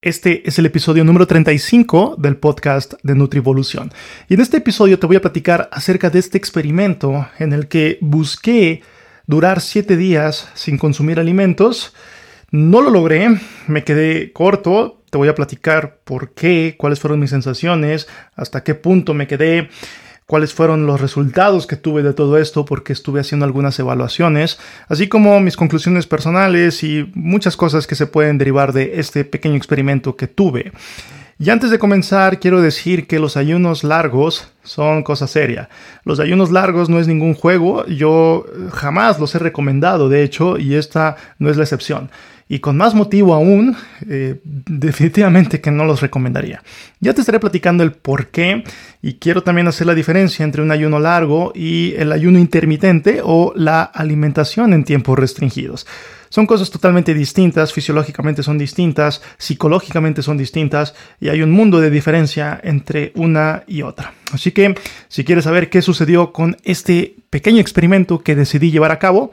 Este es el episodio número 35 del podcast de Nutrivolución. Y en este episodio te voy a platicar acerca de este experimento en el que busqué durar 7 días sin consumir alimentos. No lo logré, me quedé corto. Te voy a platicar por qué, cuáles fueron mis sensaciones, hasta qué punto me quedé cuáles fueron los resultados que tuve de todo esto porque estuve haciendo algunas evaluaciones, así como mis conclusiones personales y muchas cosas que se pueden derivar de este pequeño experimento que tuve. Y antes de comenzar, quiero decir que los ayunos largos son cosa seria. Los ayunos largos no es ningún juego, yo jamás los he recomendado, de hecho, y esta no es la excepción. Y con más motivo aún, eh, definitivamente que no los recomendaría. Ya te estaré platicando el por qué y quiero también hacer la diferencia entre un ayuno largo y el ayuno intermitente o la alimentación en tiempos restringidos. Son cosas totalmente distintas, fisiológicamente son distintas, psicológicamente son distintas y hay un mundo de diferencia entre una y otra. Así que si quieres saber qué sucedió con este pequeño experimento que decidí llevar a cabo,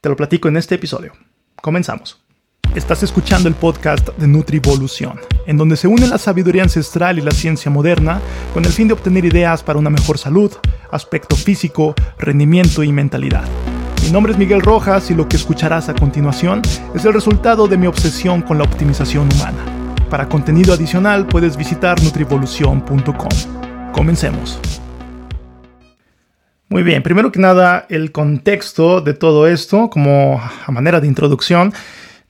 te lo platico en este episodio. Comenzamos. Estás escuchando el podcast de Nutrivolución, en donde se une la sabiduría ancestral y la ciencia moderna con el fin de obtener ideas para una mejor salud, aspecto físico, rendimiento y mentalidad. Mi nombre es Miguel Rojas y lo que escucharás a continuación es el resultado de mi obsesión con la optimización humana. Para contenido adicional puedes visitar nutrivolución.com. Comencemos. Muy bien, primero que nada el contexto de todo esto, como a manera de introducción,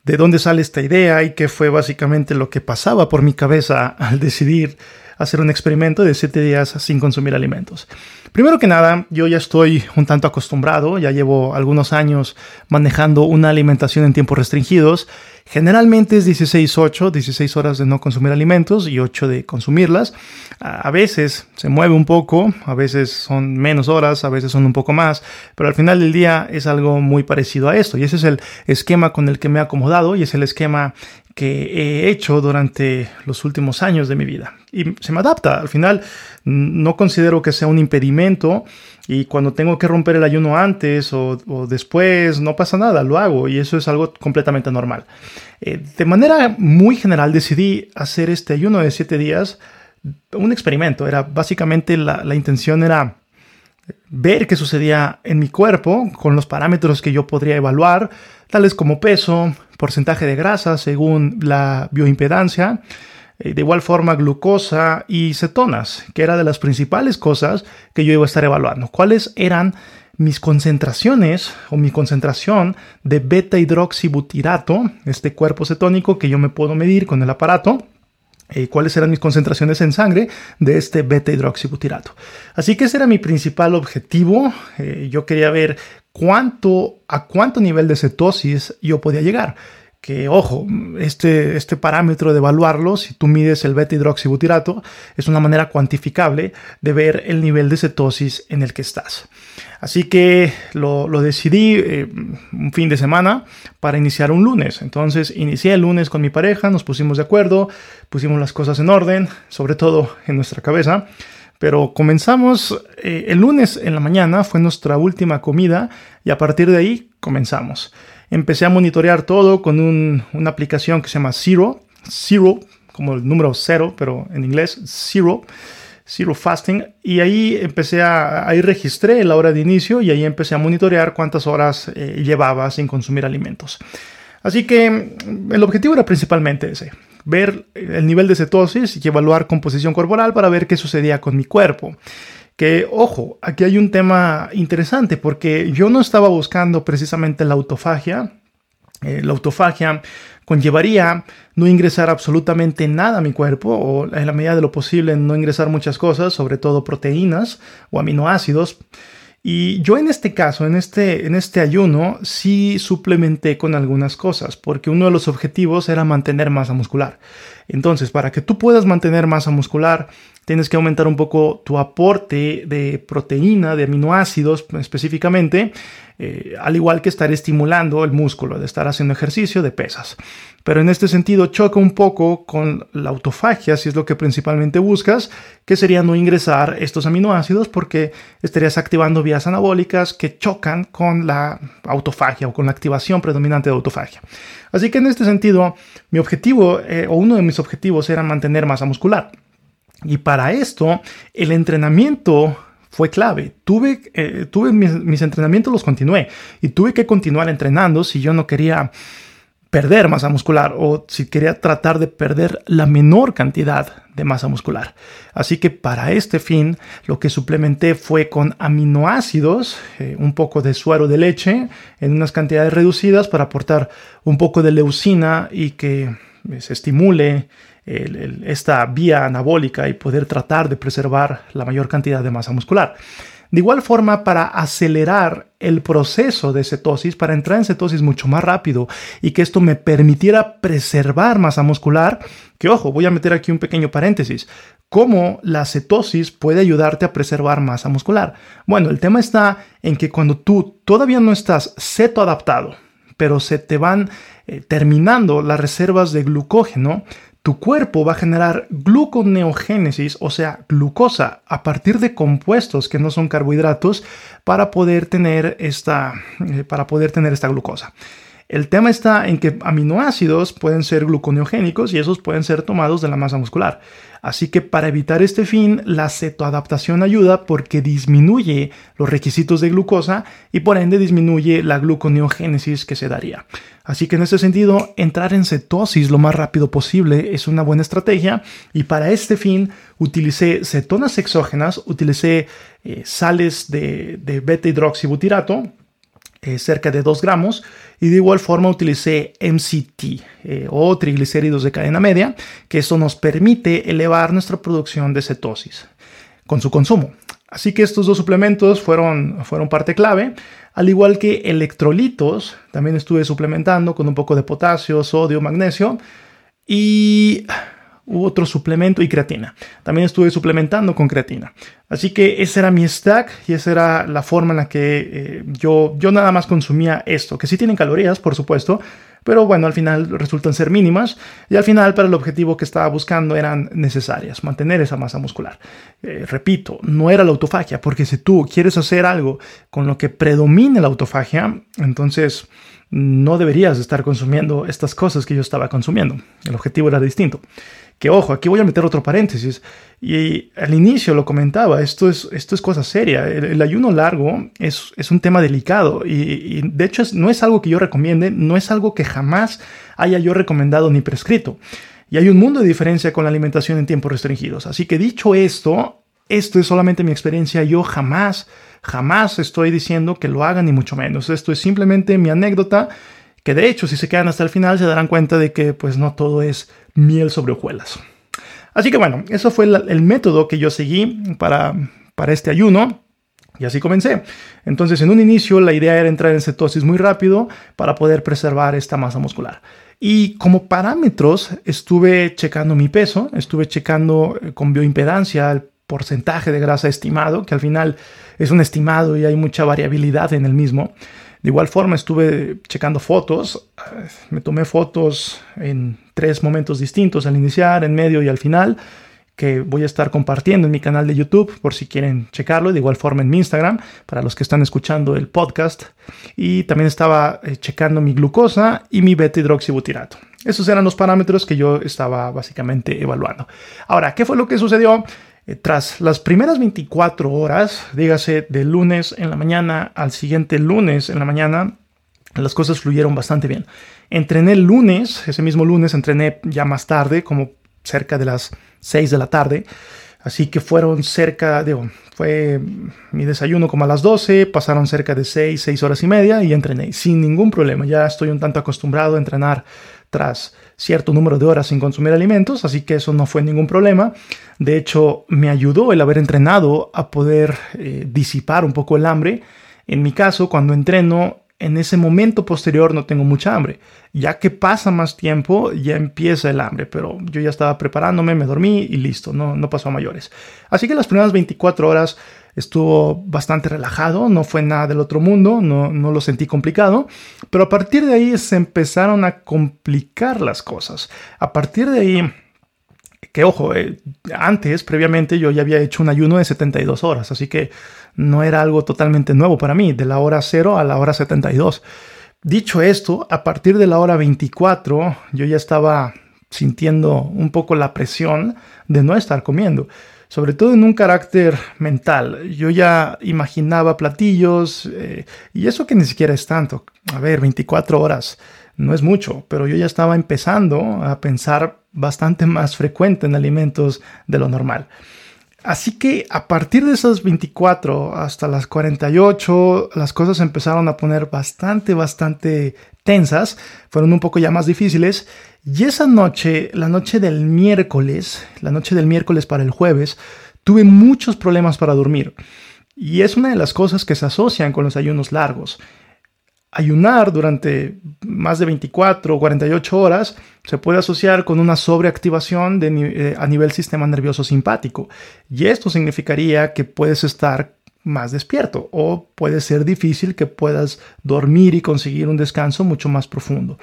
de dónde sale esta idea y qué fue básicamente lo que pasaba por mi cabeza al decidir hacer un experimento de 7 días sin consumir alimentos. Primero que nada, yo ya estoy un tanto acostumbrado, ya llevo algunos años manejando una alimentación en tiempos restringidos. Generalmente es 16-8, 16 horas de no consumir alimentos y 8 de consumirlas. A veces se mueve un poco, a veces son menos horas, a veces son un poco más, pero al final del día es algo muy parecido a esto y ese es el esquema con el que me he acomodado y es el esquema que he hecho durante los últimos años de mi vida. Y se me adapta. Al final no considero que sea un impedimento y cuando tengo que romper el ayuno antes o, después, no pasa nada, lo hago y eso es algo completamente normal. Eh, de manera muy general decidí hacer este ayuno de siete días, un experimento. Era básicamente la, intención era ver qué sucedía en mi cuerpo con los parámetros que yo podría evaluar, tales como peso, porcentaje de grasa según la bioimpedancia, de igual forma glucosa y cetonas, que era de las principales cosas que yo iba a estar evaluando. ¿Cuáles eran mis concentraciones o mi concentración de beta hidroxibutirato, este cuerpo cetónico que yo me puedo medir con el aparato? Eh, cuáles eran mis concentraciones en sangre de este beta hidroxibutirato. Así que ese era mi principal objetivo. Eh, yo quería ver cuánto, a cuánto nivel de cetosis yo podía llegar. Que, ojo, este, este parámetro de evaluarlo, si tú mides el beta-hidroxibutirato, es una manera cuantificable de ver el nivel de cetosis en el que estás. Así que lo, decidí eh, un fin de semana para iniciar un lunes. Entonces inicié el lunes con mi pareja, nos pusimos de acuerdo, pusimos las cosas en orden, sobre todo en nuestra cabeza. Pero comenzamos eh, el lunes en la mañana, fue nuestra última comida y a partir de ahí comenzamos. Empecé a monitorear todo con una aplicación que se llama Zero, Zero, como el número cero, pero en inglés, Zero, Zero Fasting. Y ahí empecé a, ahí registré la hora de inicio y ahí empecé a monitorear cuántas horas eh, llevaba sin consumir alimentos. Así que el objetivo era principalmente ese, ver el nivel de cetosis y evaluar composición corporal para ver qué sucedía con mi cuerpo. Que, ojo, aquí hay un tema interesante porque yo no estaba buscando precisamente la autofagia. Eh, la autofagia conllevaría no ingresar absolutamente nada a mi cuerpo o en la medida de lo posible no ingresar muchas cosas, sobre todo proteínas o aminoácidos. Y yo en este caso, en este, en este ayuno, sí suplementé con algunas cosas, porque uno de los objetivos era mantener masa muscular. Entonces, para que tú puedas mantener masa muscular, tienes que aumentar un poco tu aporte de proteína, de aminoácidos específicamente, eh, al igual que estar estimulando el músculo, de estar haciendo ejercicio de pesas. Pero en este sentido choca un poco con la autofagia, si es lo que principalmente buscas, que sería no ingresar estos aminoácidos porque estarías activando vías anabólicas que chocan con la autofagia o con la activación predominante de autofagia. Así que en este sentido, mi objetivo eh, o uno de mis objetivos era mantener masa muscular. Y para esto, el entrenamiento fue clave. Tuve, eh, tuve mis, entrenamientos, los continué y tuve que continuar entrenando si yo no quería perder masa muscular o si quería tratar de perder la menor cantidad de masa muscular. Así que para este fin lo que suplementé fue con aminoácidos, eh, un poco de suero de leche en unas cantidades reducidas para aportar un poco de leucina y que eh, se estimule esta vía anabólica y poder tratar de preservar la mayor cantidad de masa muscular. De igual forma, para acelerar el proceso de cetosis, para entrar en cetosis mucho más rápido y que esto me permitiera preservar masa muscular, que ojo, voy a meter aquí un pequeño paréntesis, ¿cómo la cetosis puede ayudarte a preservar masa muscular? Bueno, el tema está en que cuando tú todavía no estás cetoadaptado, pero se te van eh, terminando las reservas de glucógeno, tu cuerpo va a generar gluconeogénesis, o sea, glucosa, a partir de compuestos que no son carbohidratos para poder tener esta, eh, para poder tener esta glucosa. El tema está en que aminoácidos pueden ser gluconeogénicos y esos pueden ser tomados de la masa muscular. Así que para evitar este fin, la cetoadaptación ayuda porque disminuye los requisitos de glucosa y por ende disminuye la gluconeogénesis que se daría. Así que en ese sentido, entrar en cetosis lo más rápido posible es una buena estrategia y para este fin utilicé cetonas exógenas, utilicé eh, sales de, de beta hidroxibutirato, eh, cerca de 2 gramos y de igual forma utilicé MCT eh, o triglicéridos de cadena media, que eso nos permite elevar nuestra producción de cetosis con su consumo. Así que estos dos suplementos fueron, fueron parte clave, al igual que electrolitos, también estuve suplementando con un poco de potasio, sodio, magnesio y hubo otro suplemento y creatina. También estuve suplementando con creatina. Así que ese era mi stack y esa era la forma en la que eh, yo, yo nada más consumía esto, que sí tienen calorías, por supuesto, pero bueno, al final resultan ser mínimas y al final para el objetivo que estaba buscando eran necesarias, mantener esa masa muscular. Eh, repito, no era la autofagia, porque si tú quieres hacer algo con lo que predomine la autofagia, entonces no deberías estar consumiendo estas cosas que yo estaba consumiendo. El objetivo era distinto. Que ojo, aquí voy a meter otro paréntesis. Y al inicio lo comentaba, esto es, esto es cosa seria. El, ayuno largo es, es, un tema delicado y, de hecho no es algo que yo recomiende, no es algo que jamás haya yo recomendado ni prescrito. Y hay un mundo de diferencia con la alimentación en tiempos restringidos. Así que dicho esto, esto es solamente mi experiencia. Yo jamás, jamás estoy diciendo que lo hagan ni mucho menos. Esto es simplemente mi anécdota que de hecho si se quedan hasta el final se darán cuenta de que pues no todo es miel sobre hojuelas. Así que bueno, eso fue el, método que yo seguí para, para este ayuno. Y así comencé. Entonces, en un inicio, la idea era entrar en cetosis muy rápido para poder preservar esta masa muscular. Y como parámetros, estuve checando mi peso, estuve checando eh, con bioimpedancia el porcentaje de grasa estimado, que al final es un estimado y hay mucha variabilidad en el mismo. De igual forma estuve checando fotos, me tomé fotos en tres momentos distintos, al iniciar, en medio y al final, que voy a estar compartiendo en mi canal de YouTube por si quieren checarlo, de igual forma en mi Instagram, para los que están escuchando el podcast. Y también estaba eh, checando mi glucosa y mi beta hidroxibutirato. Esos eran los parámetros que yo estaba básicamente evaluando. Ahora, ¿qué fue lo que sucedió? Eh, tras las primeras 24 horas, dígase de lunes en la mañana al siguiente lunes en la mañana, las cosas fluyeron bastante bien. Entrené el lunes, ese mismo lunes entrené ya más tarde, como cerca de las 6 de la tarde. Así que fueron cerca, de, fue mi desayuno como a las 12, pasaron cerca de 6, 6 horas y media y entrené sin ningún problema. Ya estoy un tanto acostumbrado a entrenar tras cierto número de horas sin consumir alimentos, así que eso no fue ningún problema. De hecho, me ayudó el haber entrenado a poder eh, disipar un poco el hambre. En mi caso, cuando entreno, en ese momento posterior no tengo mucha hambre. Ya que pasa más tiempo, ya empieza el hambre, pero yo ya estaba preparándome, me dormí y listo, no, no pasó a mayores. Así que las primeras 24 horas estuvo bastante relajado, no fue nada del otro mundo, no, no lo sentí complicado, pero a partir de ahí se empezaron a complicar las cosas. A partir de ahí que ojo, eh, antes, previamente, yo ya había hecho un ayuno de 72 horas, así que no era algo totalmente nuevo para mí, de la hora 0 a la hora 72. Dicho esto, a partir de la hora 24, yo ya estaba sintiendo un poco la presión de no estar comiendo, sobre todo en un carácter mental. Yo ya imaginaba platillos, eh, y eso que ni siquiera es tanto. A ver, 24 horas no es mucho, pero yo ya estaba empezando a pensar bastante más frecuente en alimentos de lo normal. Así que a partir de esas 24 hasta las 48, las cosas empezaron a poner bastante, bastante tensas, fueron un poco ya más difíciles. Y esa noche, la noche del miércoles, la noche del miércoles para el jueves, tuve muchos problemas para dormir. Y es una de las cosas que se asocian con los ayunos largos ayunar durante más de 24 o 48 horas se puede asociar con una sobreactivación de, eh, a nivel sistema nervioso simpático. Y esto significaría que puedes estar más despierto o puede ser difícil que puedas dormir y conseguir un descanso mucho más profundo.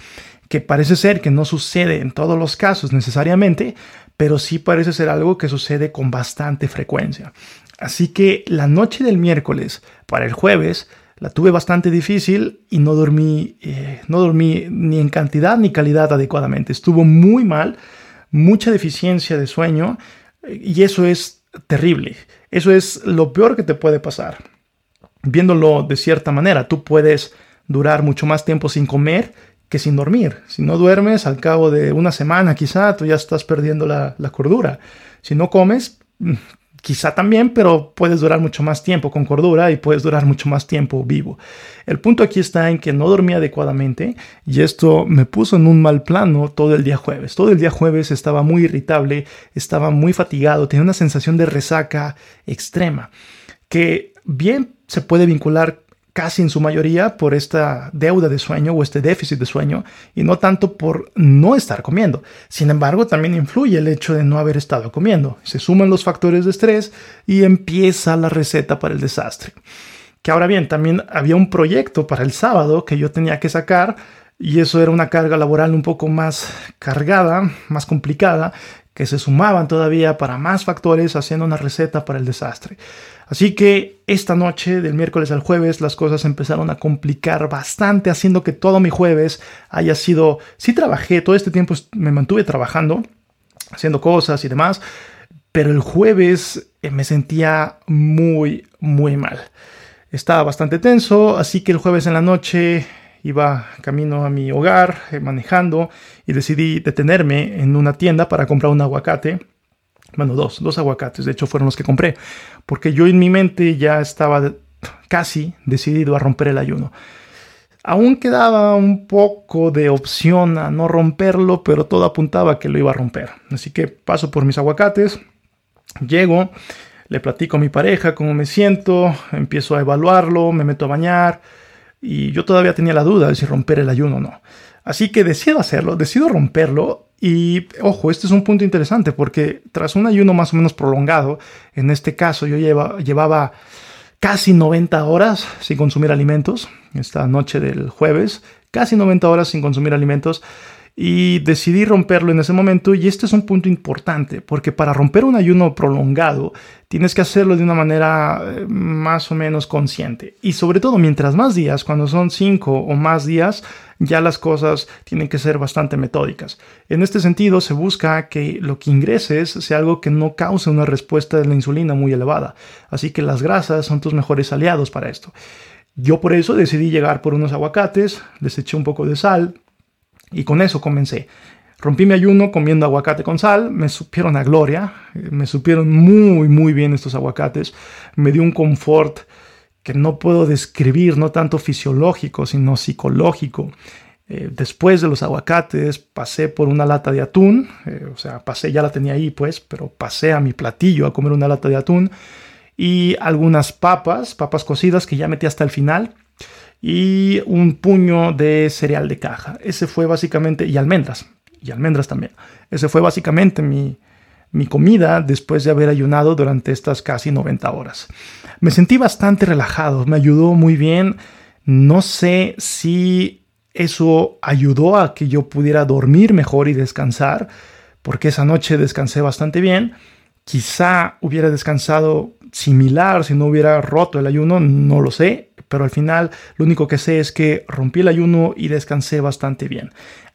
Que parece ser que no sucede en todos los casos necesariamente, pero sí parece ser algo que sucede con bastante frecuencia. Así que la noche del miércoles para el jueves la tuve bastante difícil y no dormí, eh, no dormí ni en cantidad ni calidad adecuadamente. Estuvo muy mal, mucha deficiencia de sueño y eso es terrible. Eso es lo peor que te puede pasar. Viéndolo de cierta manera, tú puedes durar mucho más tiempo sin comer que sin dormir. Si no duermes, al cabo de una semana quizá, tú ya estás perdiendo la, cordura. Si no comes, quizá también, pero puedes durar mucho más tiempo con cordura y puedes durar mucho más tiempo vivo. El punto aquí está en que no dormí adecuadamente y esto me puso en un mal plano todo el día jueves. Todo el día jueves estaba muy irritable, estaba muy fatigado, tenía una sensación de resaca extrema que bien se puede vincular casi en su mayoría por esta deuda de sueño o este déficit de sueño y no tanto por no estar comiendo. Sin embargo, también influye el hecho de no haber estado comiendo. Se suman los factores de estrés y empieza la receta para el desastre. Que ahora bien, también había un proyecto para el sábado que yo tenía que sacar y eso era una carga laboral un poco más cargada, más complicada, que se sumaban todavía para más factores haciendo una receta para el desastre. Así que esta noche, del miércoles al jueves, las cosas empezaron a complicar bastante, haciendo que todo mi jueves haya sido, sí trabajé, todo este tiempo me mantuve trabajando, haciendo cosas y demás, pero el jueves eh, me sentía muy, muy mal. Estaba bastante tenso, así que el jueves en la noche iba camino a mi hogar eh, manejando y decidí detenerme en una tienda para comprar un aguacate bueno, dos, dos aguacates, de hecho fueron los que compré, porque yo en mi mente ya estaba casi decidido a romper el ayuno. Aún quedaba un poco de opción a no romperlo, pero todo apuntaba que lo iba a romper. Así que paso por mis aguacates, llego, le platico a mi pareja cómo me siento, empiezo a evaluarlo, me meto a bañar y yo todavía tenía la duda de si romper el ayuno o no. Así que decido hacerlo, decido romperlo y ojo, este es un punto interesante porque tras un ayuno más o menos prolongado, en este caso yo llevaba casi 90 horas sin consumir alimentos, esta noche del jueves, casi 90 horas sin consumir alimentos, y decidí romperlo en ese momento y este es un punto importante porque para romper un ayuno prolongado tienes que hacerlo de una manera eh, más o menos consciente y sobre todo mientras más días, cuando son cinco o más días, ya las cosas tienen que ser bastante metódicas. En este sentido se busca que lo que ingreses sea algo que no cause una respuesta de la insulina muy elevada, así que las grasas son tus mejores aliados para esto. Yo por eso decidí llegar por unos aguacates, les eché un poco de sal, y con eso comencé. Rompí mi ayuno comiendo aguacate con sal, me supieron a gloria, me supieron muy, muy bien estos aguacates, me dio un confort que no puedo describir, no tanto fisiológico, sino psicológico. Eh, después de los aguacates pasé por una lata de atún, eh, o sea, pasé, ya la tenía ahí pues, pero pasé a mi platillo a comer una lata de atún y algunas papas, papas cocidas que ya metí hasta el final y un puño de cereal de caja. Ese fue básicamente, y almendras, y almendras también. Ese fue básicamente mi, mi comida después de haber ayunado durante estas casi 90 horas. Me sentí bastante relajado, me ayudó muy bien. No sé si eso ayudó a que yo pudiera dormir mejor y descansar, porque esa noche descansé bastante bien. Quizá hubiera descansado similar si no hubiera roto el ayuno, no lo sé, pero al final lo único que sé es que rompí el ayuno y descansé bastante bien.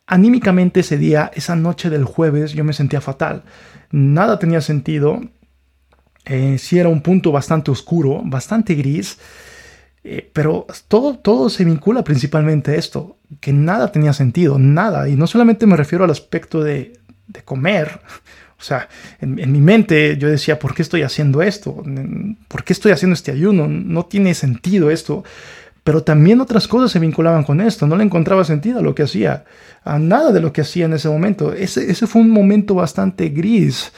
Anímicamente ese día, esa noche del jueves, yo me sentía fatal. Nada tenía sentido. Eh, sí era un punto bastante oscuro, bastante gris. Eh, pero todo, todo se vincula principalmente a esto, que nada tenía sentido, nada. Y no solamente me refiero al aspecto de, de comer. O sea, en, en, mi mente yo decía, ¿por qué estoy haciendo esto? ¿Por qué estoy haciendo este ayuno? No tiene sentido esto. Pero también otras cosas se vinculaban con esto. No le encontraba sentido a lo que hacía, a nada de lo que hacía en ese momento. Ese, ese fue un momento bastante gris.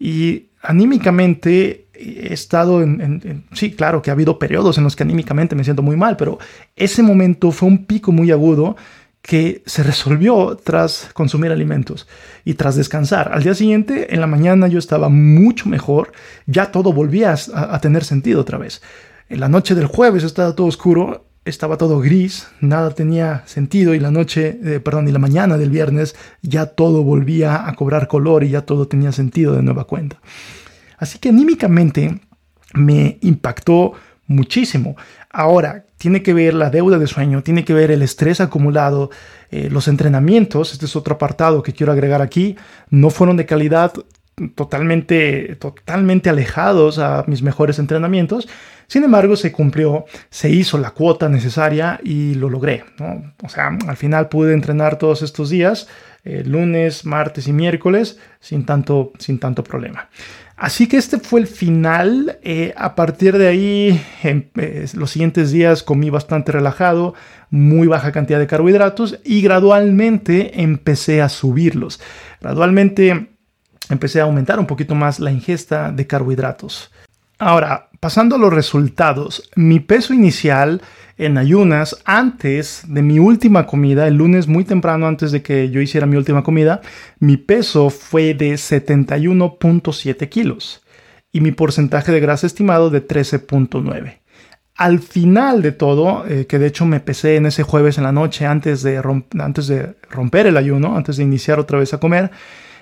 Y anímicamente he estado en, Sí, claro que ha habido periodos en los que anímicamente me siento muy mal, pero ese momento fue un pico muy agudo que se resolvió tras consumir alimentos y tras descansar. Al día siguiente, en la mañana, yo estaba mucho mejor, ya todo volvía a, tener sentido otra vez. En la noche del jueves estaba todo oscuro estaba todo gris, nada tenía sentido y la noche, eh, perdón, y la mañana del viernes ya todo volvía a cobrar color y ya todo tenía sentido de nueva cuenta. Así que anímicamente me impactó muchísimo. Ahora, tiene que ver la deuda de sueño, tiene que ver el estrés acumulado, eh, los entrenamientos, este es otro apartado que quiero agregar aquí, no fueron de calidad totalmente, totalmente alejados a mis mejores entrenamientos. Sin embargo, se cumplió, se hizo la cuota necesaria y lo logré. O sea, al final pude entrenar todos estos días, eh, lunes, martes y miércoles, sin tanto, sin tanto problema. Así que este fue el final. Eh, a partir de ahí, eh, los siguientes días comí bastante relajado, muy baja cantidad de carbohidratos y gradualmente empecé a subirlos. Gradualmente empecé a aumentar un poquito más la ingesta de carbohidratos. Ahora, pasando a los resultados, mi peso inicial en ayunas antes de mi última comida, el lunes muy temprano antes de que yo hiciera mi última comida, mi peso fue de 71.7 kilos y mi porcentaje de grasa estimado de 13.9. Al final de todo, eh, que de hecho me pesé en ese jueves en la noche antes de, antes de romper el ayuno, antes de iniciar otra vez a comer,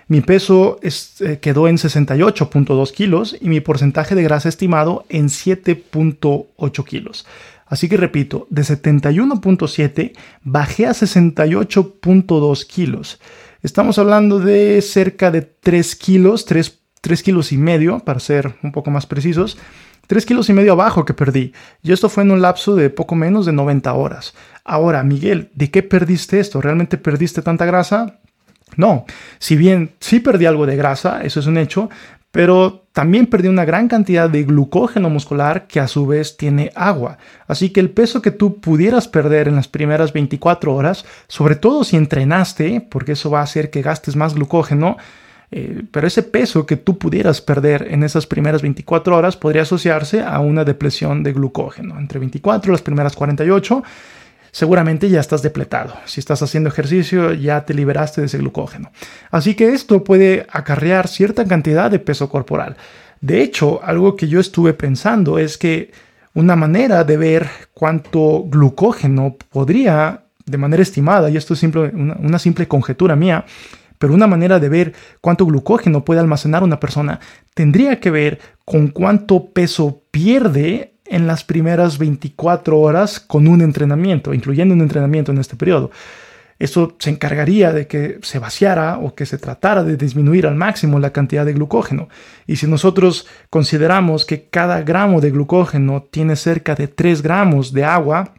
mi peso eh, quedó en 68.2 kilos y mi porcentaje de grasa estimado en 7.8 kilos. Así que repito, de 71.7 bajé a 68.2 kilos. Estamos hablando de cerca de 3 kilos, 3, 3 kilos y medio, para ser un poco más precisos. 3 kilos y medio abajo que perdí. Y esto fue en un lapso de poco menos de 90 horas. Ahora, Miguel, ¿de qué perdiste esto? ¿Realmente perdiste tanta grasa? No, si bien sí perdí algo de grasa, eso es un hecho, pero también perdí una gran cantidad de glucógeno muscular que a su vez tiene agua. Así que el peso que tú pudieras perder en las primeras 24 horas, sobre todo si entrenaste, porque eso va a hacer que gastes más glucógeno, eh, pero ese peso que tú pudieras perder en esas primeras 24 horas podría asociarse a una depresión de glucógeno. Entre 24 y las primeras 48 seguramente ya estás depletado. Si estás haciendo ejercicio, ya te liberaste de ese glucógeno. Así que esto puede acarrear cierta cantidad de peso corporal. De hecho, algo que yo estuve pensando es que una manera de ver cuánto glucógeno podría, de manera estimada, y esto es simple, una, una simple conjetura mía, pero una manera de ver cuánto glucógeno puede almacenar una persona tendría que ver con cuánto peso pierde en las primeras 24 horas con un entrenamiento, incluyendo un entrenamiento en este periodo. Esto se encargaría de que se vaciara o que se tratara de disminuir al máximo la cantidad de glucógeno. Y si nosotros consideramos que cada gramo de glucógeno tiene cerca de 3 gramos de agua,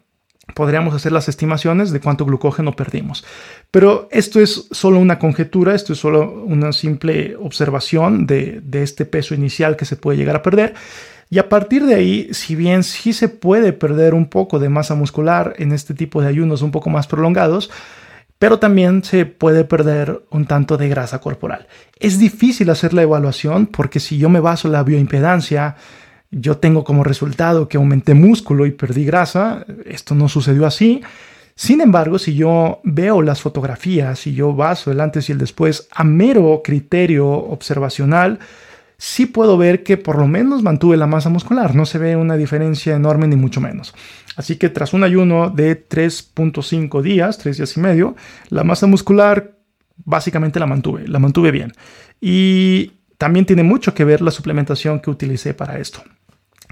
podríamos hacer las estimaciones de cuánto glucógeno perdimos. Pero esto es solo una conjetura, esto es solo una simple observación de, de este peso inicial que se puede llegar a perder. Y a partir de ahí, si bien sí se puede perder un poco de masa muscular en este tipo de ayunos un poco más prolongados, pero también se puede perder un tanto de grasa corporal. Es difícil hacer la evaluación porque si yo me baso en la bioimpedancia, yo tengo como resultado que aumenté músculo y perdí grasa. Esto no sucedió así. Sin embargo, si yo veo las fotografías, si yo baso el antes y el después a mero criterio observacional, sí puedo ver que por lo menos mantuve la masa muscular. No se ve una diferencia enorme ni mucho menos. Así que tras un ayuno de 3.5 días, 3 días y medio, la masa muscular básicamente la mantuve, la mantuve bien. Y también tiene mucho que ver la suplementación que utilicé para esto.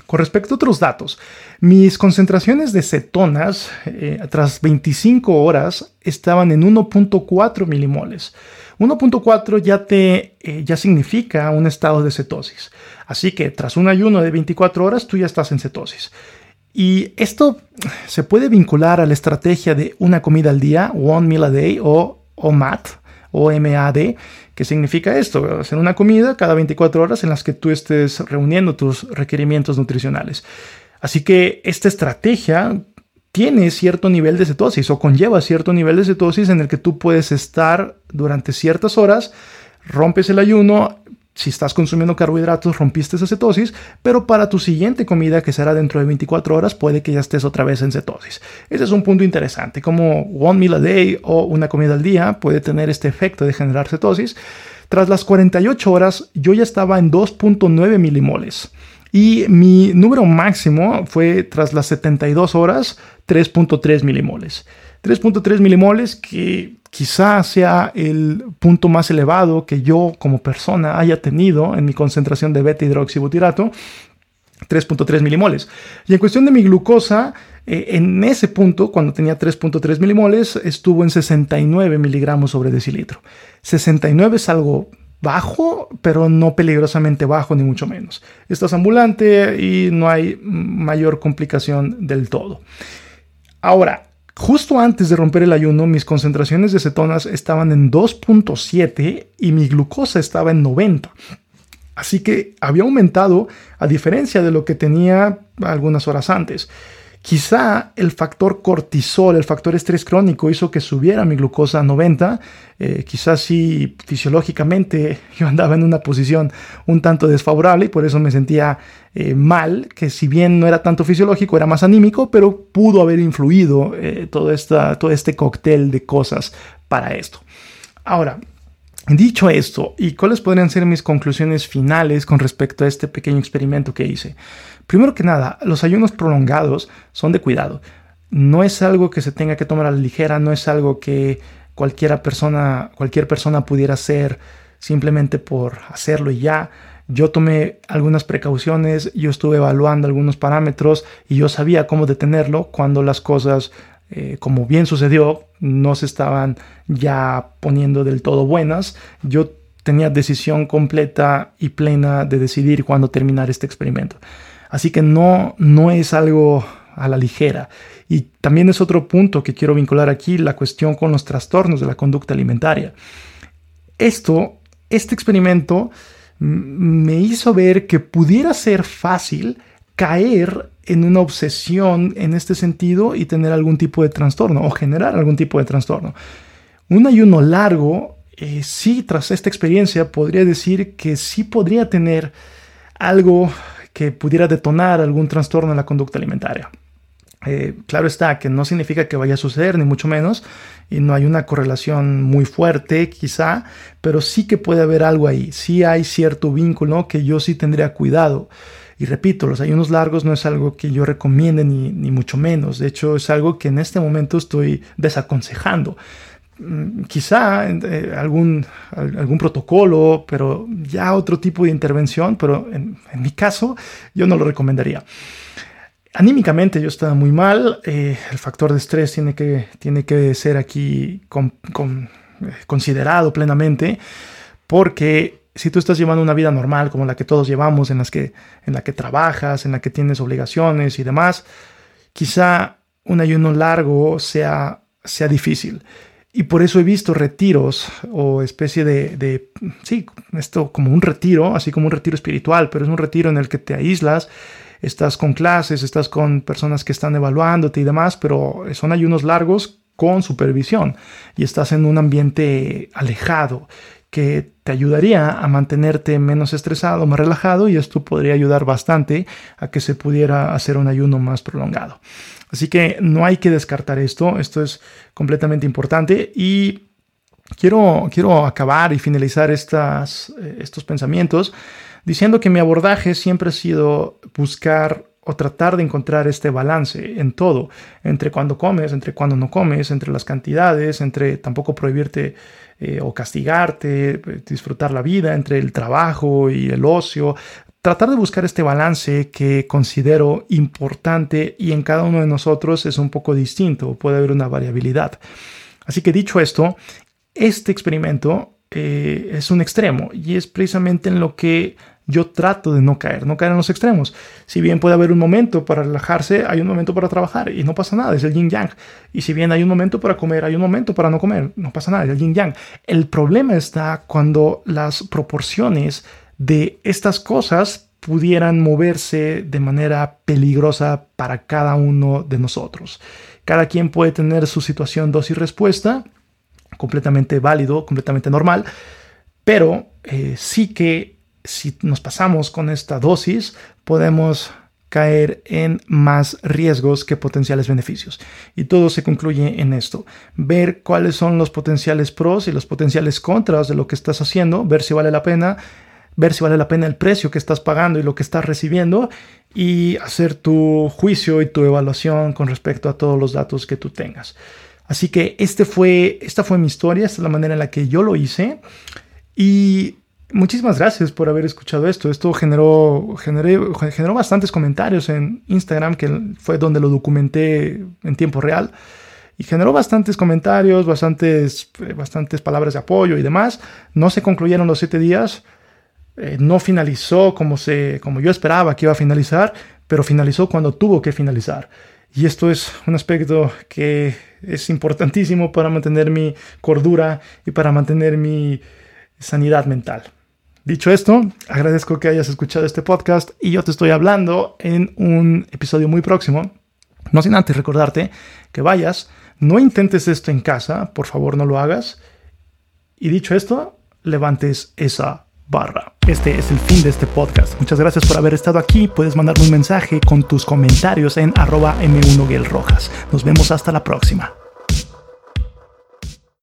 Con respecto a otros datos, mis concentraciones de cetonas eh, tras 25 horas estaban en 1.4 milimoles. 1.4 ya, te, eh, ya significa un estado de cetosis. Así que tras un ayuno de 24 horas tú ya estás en cetosis. Y esto se puede vincular a la estrategia de una comida al día, one meal a day o OMAD, o MAD, ¿Qué significa esto? Hacer una comida cada 24 horas en las que tú estés reuniendo tus requerimientos nutricionales. Así que esta estrategia tiene cierto nivel de cetosis o conlleva cierto nivel de cetosis en el que tú puedes estar durante ciertas horas, rompes el ayuno, si estás consumiendo carbohidratos, rompiste esa cetosis, pero para tu siguiente comida, que será dentro de 24 horas, puede que ya estés otra vez en cetosis. Ese es un punto interesante, como one meal a day o una comida al día puede tener este efecto de generar cetosis. Tras las 48 horas, yo ya estaba en 2.9 milimoles. Y mi número máximo fue tras las 72 horas, 3.3 milimoles. 3.3 milimoles que quizá sea el punto más elevado que yo como persona haya tenido en mi concentración de beta hidroxibutirato, 3.3 milimoles. Y en cuestión de mi glucosa, eh, en ese punto, cuando tenía 3.3 milimoles, estuvo en 69 miligramos sobre decilitro. 69 es algo bajo, pero no peligrosamente bajo, ni mucho menos. Estás ambulante y no hay mayor complicación del todo. Ahora, Justo antes de romper el ayuno, mis concentraciones de cetonas estaban en 2.7 y mi glucosa estaba en 90. Así que había aumentado a diferencia de lo que tenía algunas horas antes. Quizá el factor cortisol, el factor estrés crónico hizo que subiera mi glucosa a 90. Eh, quizás fisiológicamente yo andaba en una posición un tanto desfavorable y por eso me sentía eh, mal, que si bien no era tanto fisiológico, era más anímico, pero pudo haber influido eh, todo, esta, todo este cóctel de cosas para esto. Ahora, Dicho esto, ¿y cuáles podrían ser mis conclusiones finales con respecto a este pequeño experimento que hice? Primero que nada, los ayunos prolongados son de cuidado. No es algo que se tenga que tomar a la ligera, no es algo que cualquiera persona, cualquier persona pudiera hacer simplemente por hacerlo y ya. Yo tomé algunas precauciones, yo estuve evaluando algunos parámetros y yo sabía cómo detenerlo cuando las cosas eh, como bien sucedió, no se estaban ya poniendo del todo buenas. Yo tenía decisión completa y plena de decidir cuándo terminar este experimento. Así que no, no es algo a la ligera. Y también es otro punto que quiero vincular aquí, la cuestión con los trastornos de la conducta alimentaria. Esto, este experimento me hizo ver que pudiera ser fácil caer en una obsesión en este sentido y tener algún tipo de trastorno o generar algún tipo de trastorno. Un ayuno largo, eh, sí, tras esta experiencia, podría decir que sí podría tener algo que pudiera detonar algún trastorno en la conducta alimentaria. Eh, claro está que no significa que vaya a suceder, ni mucho menos, y no hay una correlación muy fuerte quizá, pero sí que puede haber algo ahí, sí hay cierto vínculo que yo sí tendría cuidado. Y repito, los ayunos largos no es algo que yo recomiende ni, mucho menos. De hecho, es algo que en este momento estoy desaconsejando. Mm, quizá eh, algún, algún protocolo, pero ya otro tipo de intervención, pero en, mi caso yo no lo recomendaría. Anímicamente yo estaba muy mal, eh, el factor de estrés tiene que, tiene que ser aquí eh, considerado plenamente porque si tú estás llevando una vida normal como la que todos llevamos, en, las que, en la que trabajas, en la que tienes obligaciones y demás, quizá un ayuno largo sea, sea difícil. Y por eso he visto retiros o especie de, de, sí, esto como un retiro, así como un retiro espiritual, pero es un retiro en el que te aíslas, estás con clases, estás con personas que están evaluándote y demás, pero son ayunos largos con supervisión y estás en un ambiente alejado que te ayudaría a mantenerte menos estresado, más relajado y esto podría ayudar bastante a que se pudiera hacer un ayuno más prolongado. Así que no hay que descartar esto, esto es completamente importante y quiero, quiero acabar y finalizar estas, eh, estos pensamientos diciendo que mi abordaje siempre ha sido buscar o tratar de encontrar este balance en todo, entre cuando comes, entre cuando no comes, entre las cantidades, entre tampoco prohibirte eh, o castigarte, eh, disfrutar la vida, entre el trabajo y el ocio. Tratar de buscar este balance que considero importante y en cada uno de nosotros es un poco distinto, puede haber una variabilidad. Así que dicho esto, este experimento eh, es un extremo y es precisamente en lo que yo trato de no caer, no caer en los extremos. Si bien puede haber un momento para relajarse, hay un momento para trabajar y no pasa nada, es el yin yang. Y si bien hay un momento para comer, hay un momento para no comer, no pasa nada, es el yin yang. El problema está cuando las proporciones de estas cosas pudieran moverse de manera peligrosa para cada uno de nosotros. Cada quien puede tener su situación dosis respuesta, completamente válido, completamente normal, pero eh, sí que si nos pasamos con esta dosis, podemos caer en más riesgos que potenciales beneficios. Y todo se concluye en esto. Ver cuáles son los potenciales pros y los potenciales contras de lo que estás haciendo, ver si vale la pena, ver si vale la pena el precio que estás pagando y lo que estás recibiendo y hacer tu juicio y tu evaluación con respecto a todos los datos que tú tengas. Así que este fue, esta fue mi historia, esta es la manera en la que yo lo hice. Y Muchísimas gracias por haber escuchado esto. Esto generó, generó bastantes comentarios en Instagram, que fue donde lo documenté en tiempo real. Y generó bastantes comentarios, bastantes, bastantes palabras de apoyo y demás. No se concluyeron los siete días. Eh, no finalizó como, se, como yo esperaba que iba a finalizar, pero finalizó cuando tuvo que finalizar. Y esto es un aspecto que es importantísimo para mantener mi cordura y para mantener mi sanidad mental. Dicho esto, agradezco que hayas escuchado este podcast y yo te estoy hablando en un episodio muy próximo. No sin antes recordarte que vayas, no intentes esto en casa, por favor no lo hagas. Y dicho esto, levantes esa barra. Este es el fin de este podcast. Muchas gracias por haber estado aquí. Puedes mandarme un mensaje con tus comentarios en arroba m 1 Nos vemos hasta la próxima.